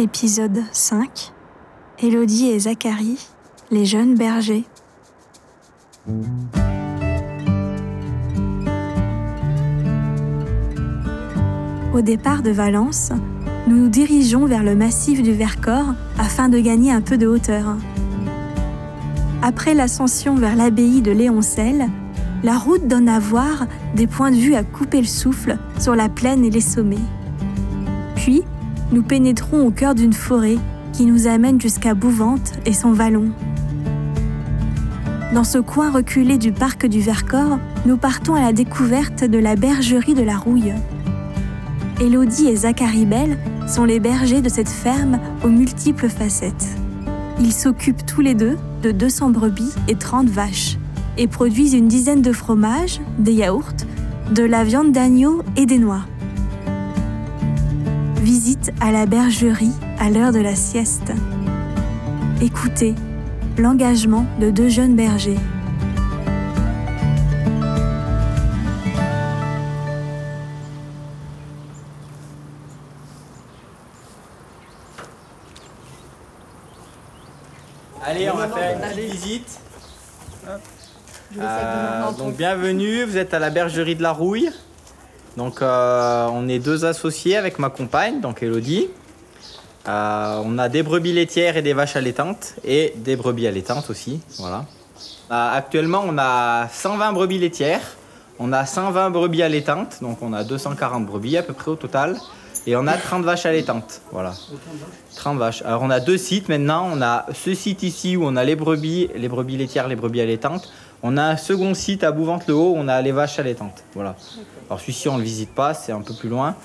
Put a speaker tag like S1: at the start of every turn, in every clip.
S1: Épisode 5 Élodie et Zacharie, les jeunes bergers. Au départ de Valence, nous nous dirigeons vers le massif du Vercors afin de gagner un peu de hauteur. Après l'ascension vers l'abbaye de Léoncel, la route donne à voir des points de vue à couper le souffle sur la plaine et les sommets. Nous pénétrons au cœur d'une forêt qui nous amène jusqu'à Bouvante et son vallon. Dans ce coin reculé du parc du Vercors, nous partons à la découverte de la bergerie de la Rouille. Élodie et Zachary Bell sont les bergers de cette ferme aux multiples facettes. Ils s'occupent tous les deux de 200 brebis et 30 vaches et produisent une dizaine de fromages, des yaourts, de la viande d'agneau et des noix. Visite à la bergerie à l'heure de la sieste. Écoutez l'engagement de deux jeunes bergers.
S2: Allez, on va faire une petite visite. Euh, donc bienvenue, vous êtes à la bergerie de la Rouille. Donc euh, on est deux associés avec ma compagne, donc Elodie. Euh, on a des brebis laitières et des vaches allaitantes et des brebis allaitantes aussi. Voilà. Euh, actuellement on a 120 brebis laitières, on a 120 brebis allaitantes, donc on a 240 brebis à peu près au total. Et on a 30 vaches allaitantes. Voilà. 30 vaches. Alors on a deux sites maintenant. On a ce site ici où on a les brebis, les brebis laitières, les brebis allaitantes. On a un second site à Bouvante-le-Haut on a les vaches allaitantes. Voilà. Alors celui-ci on ne le visite pas, c'est un peu plus loin.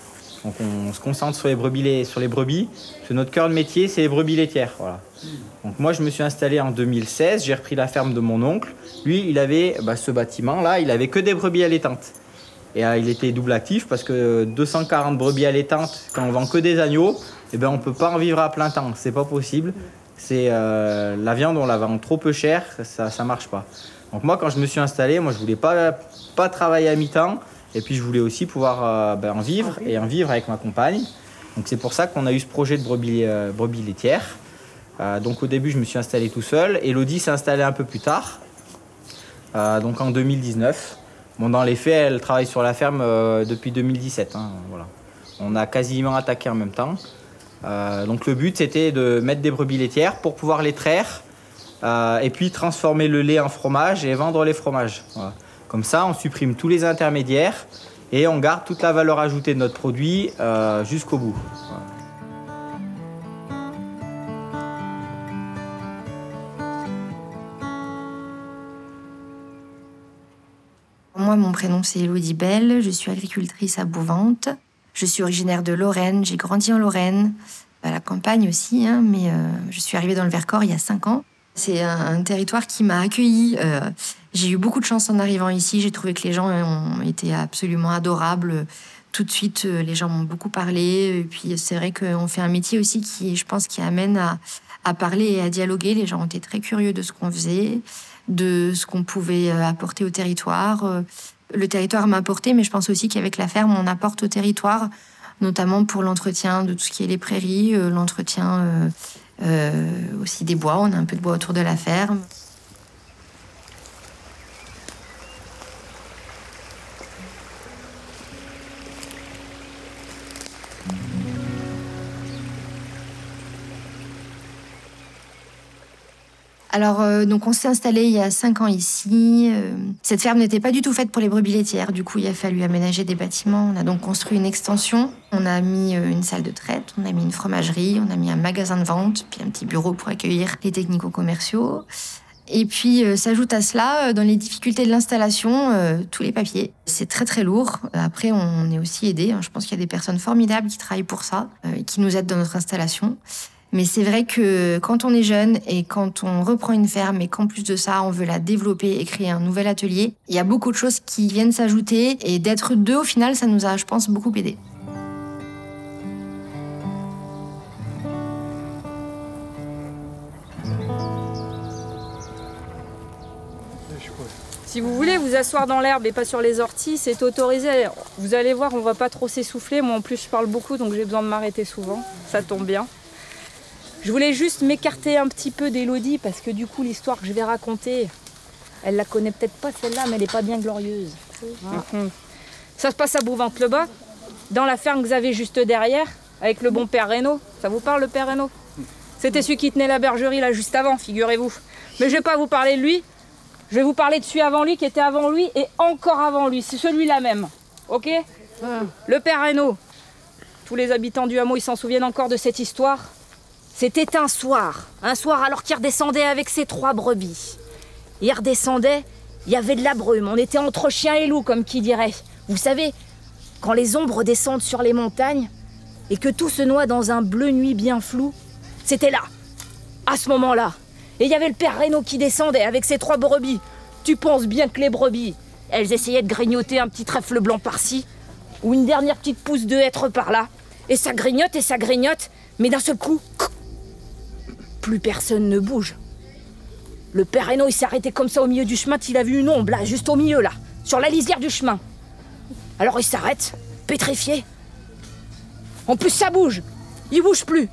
S2: Donc on se concentre sur les brebis, sur les brebis. Notre cœur de métier, c'est les brebis laitières. Voilà. Donc moi je me suis installé en 2016, j'ai repris la ferme de mon oncle. Lui, il avait bah, ce bâtiment là, il avait que des brebis allaitantes. Et euh, il était double actif parce que 240 brebis allaitantes, quand on vend que des agneaux, eh ben on peut pas en vivre à plein temps, c'est pas possible. C'est euh, la viande, on la vend trop peu cher, ça ça marche pas. Donc moi quand je me suis installé, moi je voulais pas pas travailler à mi-temps et puis je voulais aussi pouvoir euh, ben, en vivre et en vivre avec ma compagne. Donc c'est pour ça qu'on a eu ce projet de brebis, euh, brebis laitières. Euh, donc au début je me suis installé tout seul. Elodie s'est installée un peu plus tard, euh, donc en 2019. Bon, dans les faits, elle travaille sur la ferme depuis 2017. hein, voilà. On a quasiment attaqué en même temps. Donc le but, c'était de mettre des brebis laitières pour pouvoir les traire euh, et puis transformer le lait en fromage et vendre les fromages. Comme ça, on supprime tous les intermédiaires et on garde toute la valeur ajoutée de notre produit euh, jusqu'au bout.
S3: Moi, mon prénom, c'est Elodie Bell. Je suis agricultrice à Bouvante. Je suis originaire de Lorraine. J'ai grandi en Lorraine, à la campagne aussi, hein, mais euh, je suis arrivée dans le Vercors il y a cinq ans. C'est un, territoire qui m'a accueillie. euh, j'ai eu beaucoup de chance en arrivant ici. J'ai trouvé que les gens ont été absolument adorables. Tout de suite, euh, les gens m'ont beaucoup parlé. Et puis, c'est vrai qu'on fait un métier aussi qui, je pense, qui amène à, à parler et à dialoguer. Les gens ont été très curieux de ce qu'on faisait, de ce qu'on pouvait euh, apporter au territoire. Le territoire m'a apporté, mais je pense aussi qu'avec la ferme, on apporte au territoire, notamment pour l'entretien de tout ce qui est les prairies, l'entretien aussi des bois. On a un peu de bois autour de la ferme. Alors, euh, donc on s'est installé il y a cinq ans ici. Euh, cette ferme n'était pas du tout faite pour les brebis laitières. Du coup, il a fallu aménager des bâtiments. On a donc construit une extension. On a mis euh, une salle de traite, on a mis une fromagerie, on a mis un magasin de vente, puis un petit bureau pour accueillir les technico-commerciaux. Et puis s'ajoute à cela, dans les difficultés de l'installation, tous les papiers. C'est très très lourd. Après, on est aussi aidé. Je pense qu'il y a des personnes formidables qui travaillent pour ça, et qui nous aident dans notre installation. Mais c'est vrai que quand on est jeune et quand on reprend une ferme et qu'en plus de ça, on veut la développer et créer un nouvel atelier, il y a beaucoup de choses qui viennent s'ajouter et d'être deux au final, ça nous a, je pense, beaucoup aidé.
S4: Si vous voulez vous asseoir dans l'herbe et pas sur les orties, c'est autorisé. Vous allez voir, on va pas trop s'essouffler. Moi en plus je parle beaucoup donc j'ai besoin de m'arrêter souvent. Ça tombe bien. Je voulais juste m'écarter un petit peu d'Elodie parce que du coup l'histoire que je vais raconter, elle la connaît peut-être pas celle-là, mais elle n'est pas bien glorieuse. Mhm. Ça se passe à Bouvante-le-Bas, dans la ferme que vous avez juste derrière, avec le bon père Reynaud. Ça vous parle le père Reynaud? C'était celui qui tenait la bergerie là juste avant, figurez-vous. Mais je vais pas vous parler de lui, je vais vous parler de celui avant lui qui était avant lui et encore avant lui. C'est celui-là même. Ok? Le père Reynaud. Tous les habitants du hameau, ils s'en souviennent encore de cette histoire. C'était un soir, un soir alors qu'il redescendait avec ses trois brebis. Il redescendait, il y avait de la brume, on était entre chien et loup, comme qui dirait. Vous savez, quand les ombres descendent sur les montagnes et que tout se noie dans un bleu nuit bien flou, c'était là, à ce moment-là. Et il y avait le père Reynaud qui descendait avec ses trois brebis. Tu penses bien que les brebis, elles essayaient de grignoter un petit trèfle blanc par-ci, ou une dernière petite pousse de hêtre par-là. Et ça grignote et ça grignote, mais d'un seul coup, plus personne ne bouge. Le père Reno, il s'est arrêté comme ça au milieu du chemin, il a vu une ombre, là, juste au milieu, là, sur la lisière du chemin. Alors il s'arrête, pétrifié. En plus, ça bouge. Il bouge plus.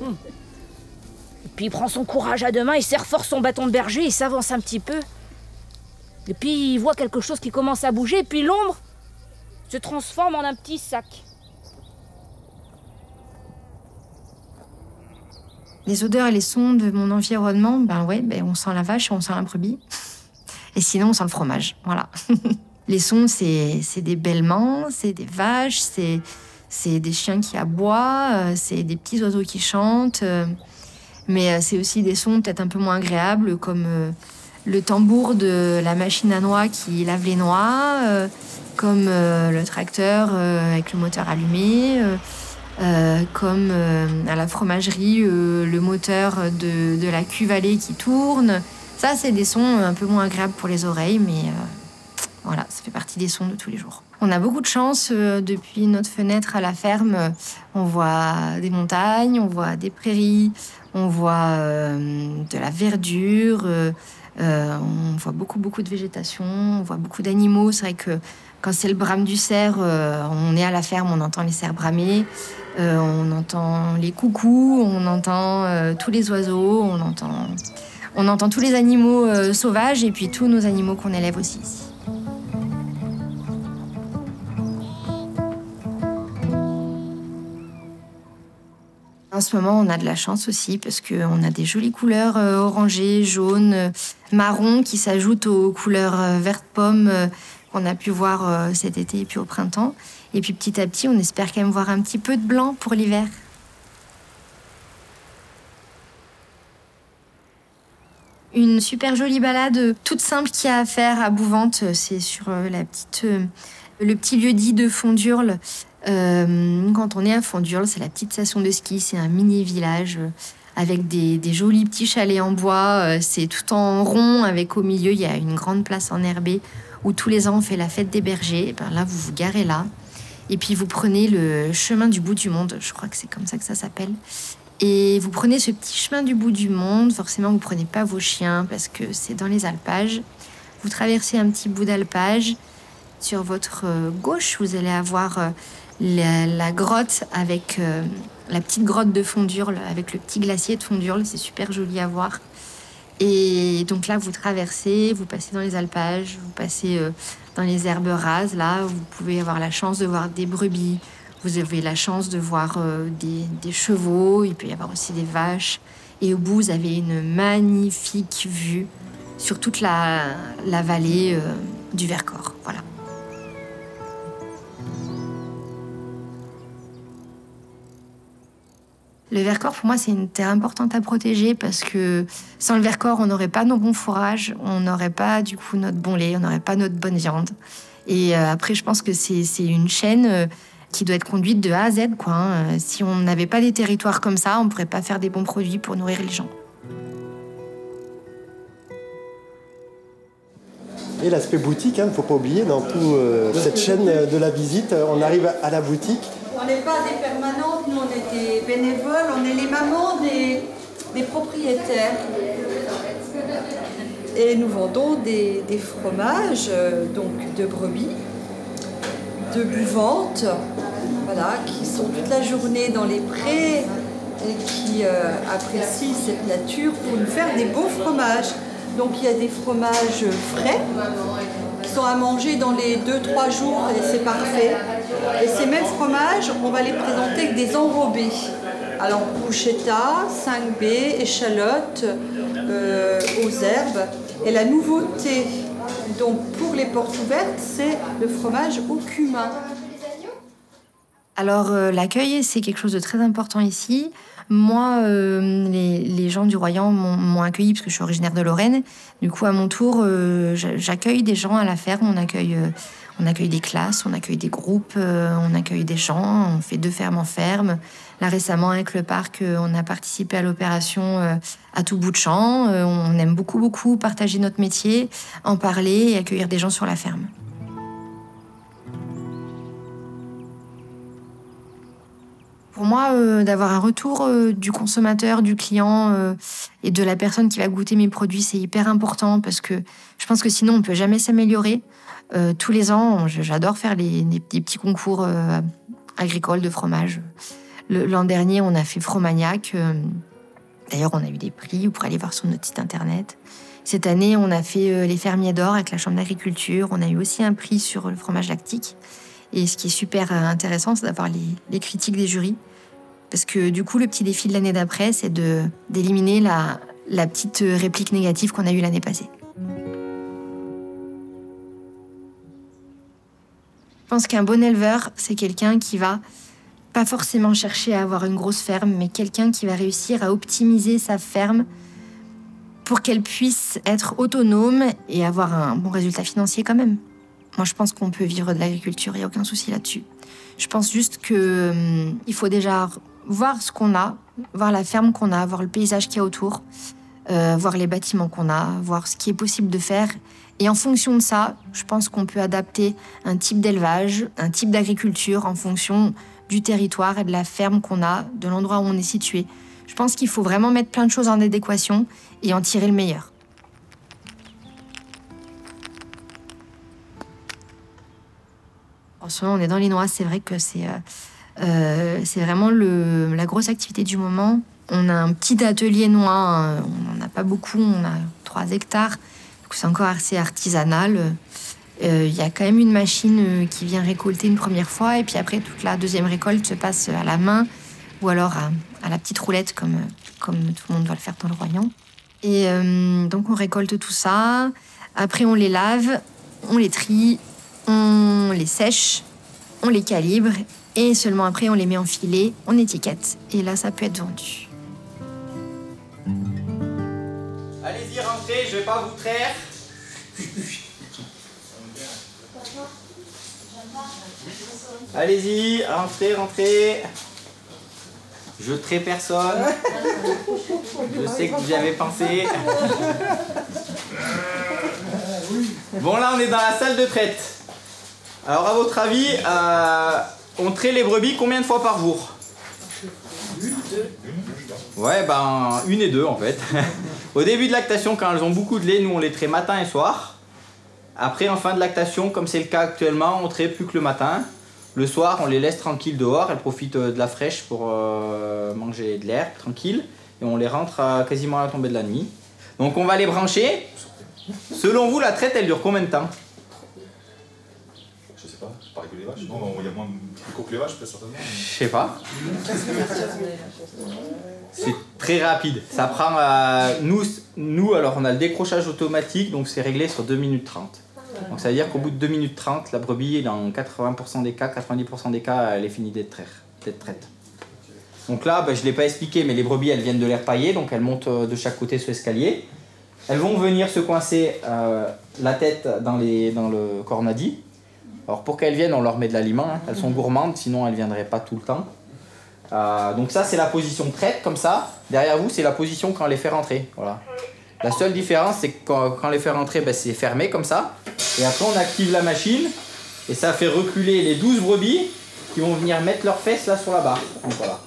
S4: Et puis il prend son courage à deux mains, il serre fort son bâton de berger, il s'avance un petit peu. Et puis il voit quelque chose qui commence à bouger, et puis l'ombre se transforme en un petit sac.
S3: Les odeurs et les sons de mon environnement, ben ouais, ben on sent la vache, on sent la brebis. Et sinon, on sent le fromage. Voilà. les sons, c'est des bêlements, c'est des vaches, c'est des chiens qui aboient, euh, c'est des petits oiseaux qui chantent. Euh, mais euh, c'est aussi des sons peut-être un peu moins agréables, comme le tambour de la machine à noix qui lave les noix, comme le tracteur avec le moteur allumé. Euh, comme euh, à la fromagerie, euh, le moteur de, de, la cuve allée qui tourne. Ça, c'est des sons un peu moins agréables pour les oreilles, mais voilà, ça fait partie des sons de tous les jours. On a beaucoup de chance depuis notre fenêtre à la ferme. On voit des montagnes, on voit des prairies, on voit de la verdure, on voit beaucoup, beaucoup de végétation, on voit beaucoup d'animaux. C'est vrai que quand c'est le brame du cerf, on est à la ferme, on entend les cerfs bramer. Euh, on entend les coucous, on entend euh, tous les oiseaux, on entend, tous les animaux euh, sauvages et puis tous nos animaux qu'on élève aussi ici. En ce moment, on a de la chance aussi parce qu'on a des jolies couleurs orangées, jaunes, marron qui s'ajoutent aux couleurs verte pomme qu'on a pu voir cet été et puis au printemps. Et puis petit à petit, on espère quand même voir un petit peu de blanc pour l'hiver. Une super jolie balade toute simple qu'il y a à faire à Bouvante, c'est sur euh, la petite, euh, le petit lieu dit de Fondurle. Euh, quand on est à Fondurle, c'est la petite station de ski, c'est un mini village avec des, des, jolis petits chalets en bois. C'est tout en rond, avec au milieu, il y a une grande place en herbe où tous les ans on fait la fête des bergers. ben là, vous vous garez là. Et puis vous prenez le chemin du bout du monde, je crois que c'est comme ça que ça s'appelle. Et vous prenez ce petit chemin du bout du monde. Forcément, vous prenez pas vos chiens parce que c'est dans les alpages. Vous traversez un petit bout d'alpage. Sur votre euh, gauche, vous allez avoir euh, la, grotte avec euh, la petite grotte de Fondurle, avec le petit glacier de Fondurle. C'est super joli à voir. Et donc là, vous traversez, vous passez dans les alpages, vous passez dans les herbes rases, là, vous pouvez avoir la chance de voir des brebis, vous avez la chance de voir euh, des, chevaux, il peut y avoir aussi des vaches. Et au bout, vous avez une magnifique vue sur toute la, vallée euh, du Vercors. Voilà. Le Vercors, pour moi, c'est une terre importante à protéger parce que sans le Vercors, on n'aurait pas nos bons fourrages, on n'aurait pas du coup notre bon lait, on n'aurait pas notre bonne viande. Et euh, après, je pense que c'est une chaîne euh, qui doit être conduite de A à Z. Hein. Si on n'avait pas des territoires comme ça, on ne pourrait pas faire des bons produits pour nourrir les gens.
S5: Et l'aspect boutique, il hein, ne faut pas oublier, dans toute euh, cette chaîne de la visite, on arrive à la boutique
S6: on n'est pas des permanentes, nous on est des bénévoles, on est les mamans des, propriétaires. Et nous vendons des, fromages, euh, donc de brebis, de buvantes, voilà, qui sont toute la journée dans les prés, et qui euh, apprécient cette nature pour nous faire des beaux fromages. Donc il y a des fromages frais à manger dans les 2-3 jours et c'est parfait. Et ces mêmes fromages, on va les présenter avec des enrobés. Alors bruschetta, 5B, échalote, euh, aux herbes. Et la nouveauté donc pour les portes ouvertes, c'est le fromage au cumin.
S3: Alors euh, l'accueil, c'est quelque chose de très important ici. Moi, euh, les, les gens du Royan m'ont accueilli parce que je suis originaire de Lorraine. Du coup, à mon tour, euh, j'a- j'accueille des gens à la ferme. On accueille, euh, on accueille des classes, on accueille des groupes, euh, on accueille des gens. On fait de ferme en ferme. Là, récemment, avec le parc, euh, on a participé à l'opération à tout bout de champ. On aime beaucoup, beaucoup partager notre métier, en parler et accueillir des gens sur la ferme. Pour moi, euh, d'avoir un retour euh, du consommateur, du client euh, et de la personne qui va goûter mes produits, c'est hyper important parce que je pense que sinon, on peut jamais s'améliorer. Tous les ans, j'adore faire les, petits concours agricoles de fromage. L'an dernier, on a fait Fromagnac. D'ailleurs, on a eu des prix. Vous pourrez aller voir sur notre site internet. Cette année, on a fait les fermiers d'or avec la Chambre d'agriculture. On a eu aussi un prix sur le fromage lactique. Et ce qui est super intéressant, c'est d'avoir les critiques des jurys. Parce que du coup, le petit défi de l'année d'après, c'est de d'éliminer la, la petite euh, réplique négative qu'on a eue l'année passée. Je pense qu'un bon éleveur, c'est quelqu'un qui va pas forcément chercher à avoir une grosse ferme, mais quelqu'un qui va réussir à optimiser sa ferme pour qu'elle puisse être autonome et avoir un bon résultat financier quand même. Moi, je pense qu'on peut vivre de l'agriculture, il n'y a aucun souci là-dessus. Je pense juste que hum, faut déjà voir ce qu'on a, voir la ferme qu'on a, voir le paysage qu'il y a autour, euh, voir les bâtiments qu'on a, voir ce qui est possible de faire. Et en fonction de ça, je pense qu'on peut adapter un type d'élevage, un type d'agriculture en fonction du territoire et de la ferme qu'on a, de l'endroit où on est situé. Je pense qu'il faut vraiment mettre plein de choses en adéquation et en tirer le meilleur. En ce moment, on est dans les noix. C'est vrai que c'est euh, euh, c'est vraiment la grosse activité du moment. On a un petit atelier euh, On n'en a pas beaucoup. On a 3 hectares. C'est encore assez artisanal. Euh, Il y a quand même une machine euh, qui vient récolter une première fois. Et puis après, toute la deuxième récolte se passe à la main ou alors à, la petite roulette, comme, tout le monde doit le faire dans le Royan. Et donc, on récolte tout ça. Après, on les lave, on les trie, on les sèche, on les calibre. Et seulement après, on les met en filet, on étiquette. Et là, ça peut être vendu.
S2: Allez-y, rentrez, je vais pas vous traire. Allez-y, rentrez, rentrez. Je trai personne. Je sais que vous y avez pensé. Bon, là, on est dans la salle de traite. Alors, à votre avis, euh, on traite les brebis combien de fois par jour Ouais, ben, une et deux en fait. Au début de lactation, quand elles ont beaucoup de lait, nous on les traite matin et soir. Après, en fin de lactation, comme c'est le cas actuellement, on traite plus que le matin. Le soir, on les laisse tranquilles dehors, elles profitent euh, de la fraîche pour euh, manger de l'herbe tranquille. Et on les rentre à quasiment à la tombée de la nuit. Donc on va les brancher. Selon vous, la traite, elle dure combien de temps
S7: Je sais pas, c'est pareil que les vaches. Non, il y a moins de cours que les vaches, peut-être certainement. mais-
S2: Je sais pas. C'est très rapide. Ça prend. euh, nous, nous, alors on a le décrochage automatique, donc c'est réglé sur 2 minutes 30. Donc ça veut dire qu'au bout de 2 minutes 30, la brebis, dans 80% des cas, 90% des cas, elle est finie d'être traite. Donc là, ben, je ne l'ai pas expliqué, mais les brebis, elles viennent de l'air paillé, donc elles montent euh, de chaque côté sur l'escalier. Elles vont venir se coincer euh, la tête dans, les, dans le cornadi. Alors pour qu'elles viennent, on leur met de l'aliment. hein. Elles sont gourmandes, sinon elles ne viendraient pas tout le temps. Euh, donc ça, c'est la position traite, comme ça. Derrière vous, c'est la position quand on les fait rentrer. Voilà. La seule différence, c'est que quand, quand on les fait rentrer, ben, c'est fermé comme ça. Et après, on active la machine. Et ça fait reculer les 12 brebis qui vont venir mettre leurs fesses là sur la barre. Donc voilà.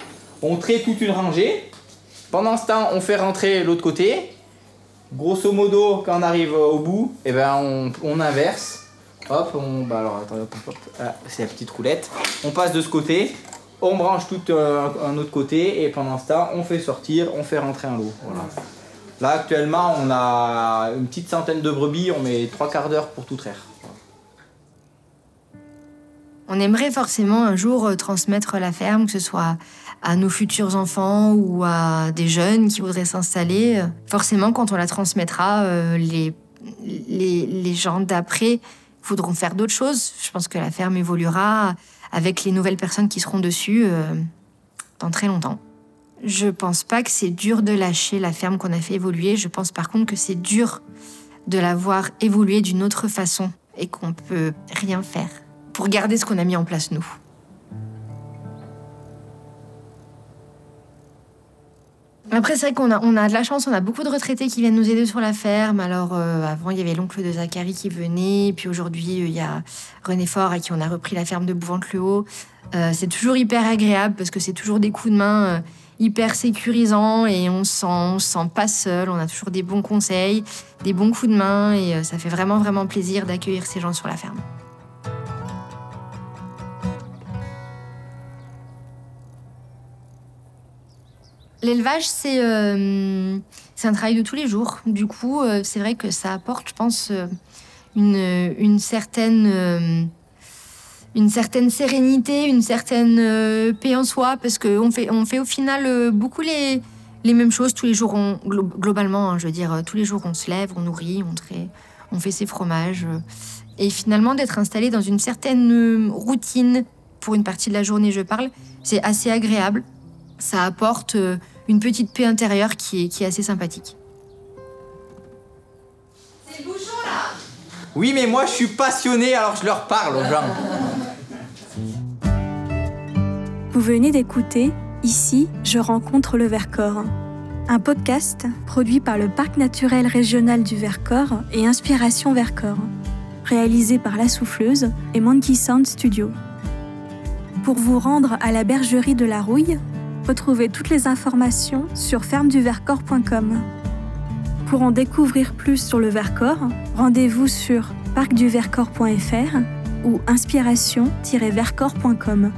S2: On traite toute une rangée. Pendant ce temps, on fait rentrer l'autre côté. Grosso modo, quand on arrive au bout, et ben on, on inverse. Hop, on. Bah alors, attendez, hop, hop. Ah, c'est la petite roulette. On passe de ce côté. on branche tout euh, un autre côté et pendant ce temps, on fait sortir, on fait rentrer un lot. Voilà. Là, actuellement, on a une petite centaine de brebis, on met trois quarts d'heure pour tout traire.
S3: On aimerait forcément un jour euh, transmettre la ferme, que ce soit à nos futurs enfants ou à des jeunes qui voudraient s'installer. Forcément, quand on la transmettra, euh, les, les, les gens d'après voudront faire d'autres choses. Je pense que la ferme évoluera avec les nouvelles personnes qui seront dessus euh, dans très longtemps. Je pense pas que c'est dur de lâcher la ferme qu'on a fait évoluer. Je pense par contre que c'est dur de la voir évoluer d'une autre façon et qu'on peut rien faire pour garder ce qu'on a mis en place nous. Après, c'est vrai qu'on a, on a de la chance, on a beaucoup de retraités qui viennent nous aider sur la ferme. Alors, euh, avant, il y avait l'oncle de Zachary qui venait, puis aujourd'hui, euh, il y a René Fort à qui on a repris la ferme de Bouvante-le-Haut. Euh, c'est toujours hyper agréable parce que c'est toujours des coups de main hyper sécurisants et on se sent, sent pas seul. On a toujours des bons conseils, des bons coups de main et ça fait vraiment, vraiment plaisir d'accueillir ces gens sur la ferme. L'élevage, c'est euh, un travail de tous les jours. Du coup, euh, c'est vrai que ça apporte, je pense, euh, une, une certaine, euh, une certaine sérénité, une certaine paix en soi, parce qu'on fait, on fait au final beaucoup les, les mêmes choses tous les jours. Globalement, hein, je veux dire, tous les jours, on se lève, on nourrit, on, trait, on fait ses fromages. et finalement, d'être installé dans une certaine routine, pour une partie de la journée, je parle, c'est assez agréable ça apporte une petite paix intérieure qui est, qui est assez sympathique.
S2: Oui, mais moi je suis passionné alors je leur parle aux gens.
S1: Vous venez d'écouter Ici, je rencontre le Vercors, un podcast produit par le Parc naturel régional du Vercors et Inspiration Vercors, réalisé par La Souffleuse et Monkey Sound Studio. Pour vous rendre à la bergerie de la Rouille, retrouvez toutes les informations sur fermeduvercors.com. Pour en découvrir plus sur le Vercors, rendez-vous sur parcduvercors.fr ou inspiration-vercors.com.